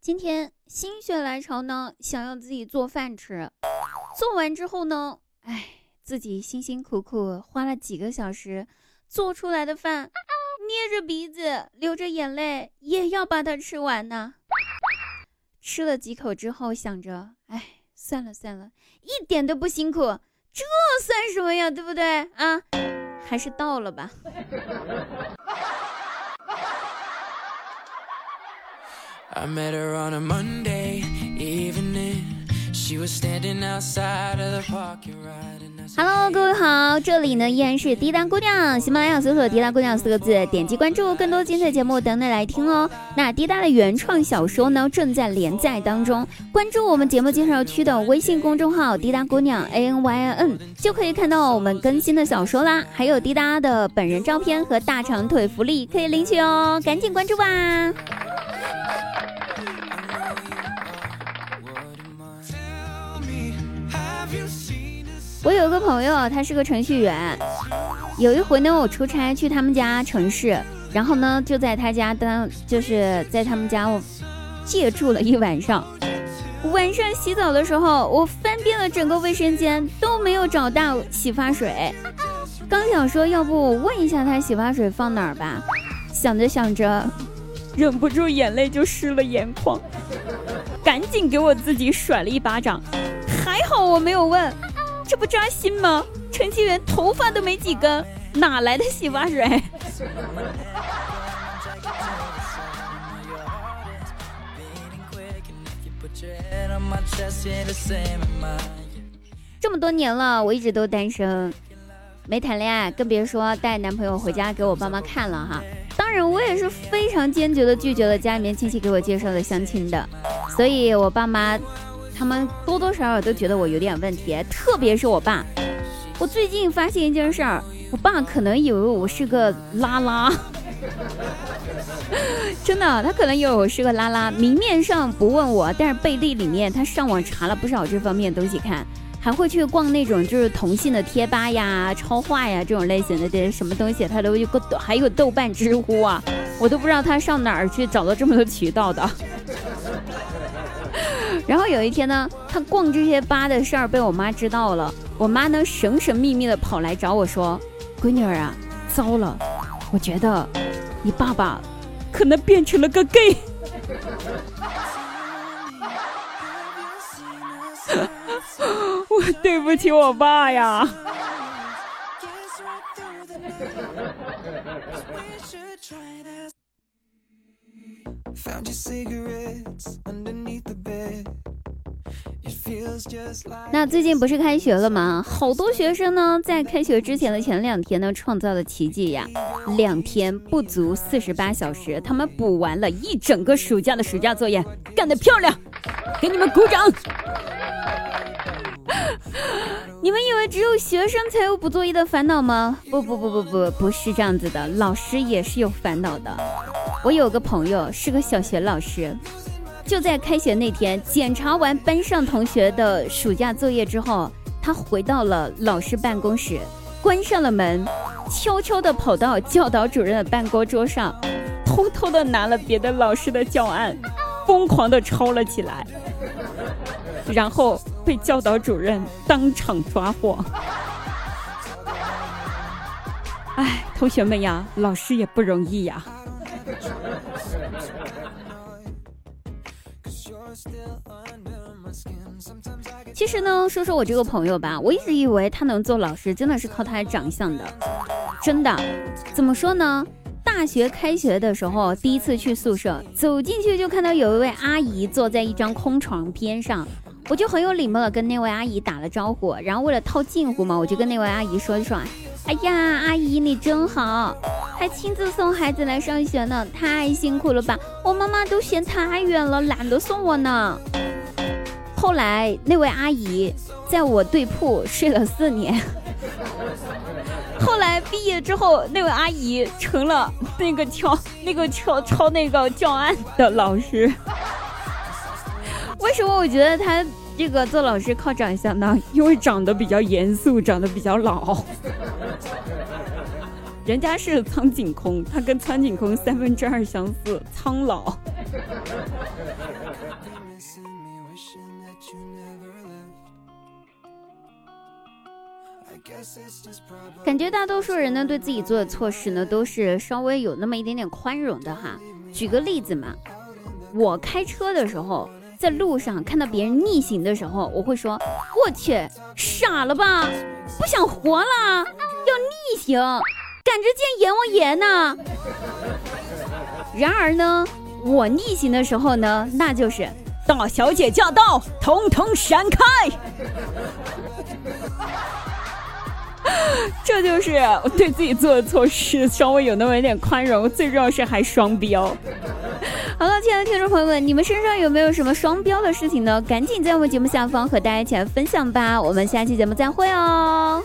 今天心血来潮呢，想要自己做饭吃。做完之后呢，哎，自己辛辛苦苦花了几个小时做出来的饭，捏着鼻子流着眼泪也要把它吃完呢。吃了几口之后，想着，哎，算了算了，一点都不辛苦，这算什么呀？对不对啊？还是倒了吧。I met her on a Monday evening. She was standing outside of the parking lot. Hello，各位好，这里呢依然是滴答姑娘，喜马拉雅搜索“滴答姑娘”四个字，点击关注，更多精彩节目等你来听哦。那滴答的原创小说呢正在连载当中，关注我们节目介绍区的微信公众号“滴答姑娘 A N Y I N”，就可以看到我们更新的小说啦，还有滴答的本人照片和大长腿福利可以领取哦，赶紧关注吧。我有个朋友，他是个程序员。有一回呢，我出差去他们家城市，然后呢就在他家当，就是在他们家我借住了一晚上。晚上洗澡的时候，我翻遍了整个卫生间都没有找到洗发水。刚想说要不我问一下他洗发水放哪儿吧，想着想着，忍不住眼泪就湿了眼眶，赶紧给我自己甩了一巴掌。还好我没有问。这不扎心吗？程序员头发都没几根，哪来的洗发水？这么多年了，我一直都单身，没谈恋爱，更别说带男朋友回家给我爸妈看了哈。当然，我也是非常坚决的拒绝了家里面亲戚给我介绍的相亲的，所以我爸妈。他们多多少少都觉得我有点问题，特别是我爸。我最近发现一件事儿，我爸可能以为我是个拉拉，真的，他可能以为我是个拉拉。明面上不问我，但是背地里面他上网查了不少这方面东西看，还会去逛那种就是同性的贴吧呀、超话呀这种类型的这些什么东西，他都有个还有豆瓣、知乎啊，我都不知道他上哪儿去找到这么多渠道的。然后有一天呢，他逛这些吧的事儿被我妈知道了，我妈呢神神秘秘的跑来找我说：“闺女儿啊，糟了，我觉得你爸爸可能变成了个 gay。”我对不起我爸呀。那最近不是开学了吗？好多学生呢，在开学之前的前两天呢，创造了奇迹呀！两天不足四十八小时，他们补完了一整个暑假的暑假作业，干得漂亮！给你们鼓掌！你们以为只有学生才有补作业的烦恼吗？不不不不不，不是这样子的，老师也是有烦恼的。我有个朋友是个小学老师。就在开学那天，检查完班上同学的暑假作业之后，他回到了老师办公室，关上了门，悄悄地跑到教导主任的办公桌上，偷偷地拿了别的老师的教案，疯狂地抄了起来，然后被教导主任当场抓获。哎，同学们呀，老师也不容易呀。其实呢，说说我这个朋友吧，我一直以为他能做老师，真的是靠他的长相的，真的。怎么说呢？大学开学的时候，第一次去宿舍，走进去就看到有一位阿姨坐在一张空床边上，我就很有礼貌的跟那位阿姨打了招呼，然后为了套近乎嘛，我就跟那位阿姨说说，哎呀，阿姨你真好，还亲自送孩子来上学呢，太辛苦了吧？我妈妈都嫌太远了，懒得送我呢。后来那位阿姨在我对铺睡了四年，后来毕业之后，那位阿姨成了那个抄 那个抄抄那个教案的老师。为什么我觉得他这个做老师靠长相呢？因为长得比较严肃，长得比较老。人家是苍井空，他跟苍井空三分之二相似，苍老。感觉大多数人呢，对自己做的错事呢，都是稍微有那么一点点宽容的哈。举个例子嘛，我开车的时候，在路上看到别人逆行的时候，我会说：“我去，傻了吧，不想活了，要逆行，赶着见阎王爷呢。”然而呢，我逆行的时候呢，那就是大小姐驾到，统统闪开。这就是我对自己做的错事稍微有那么一点宽容，最重要是还双标。好了，亲爱的听众朋友们，你们身上有没有什么双标的事情呢？赶紧在我们节目下方和大家一起来分享吧。我们下期节目再会哦。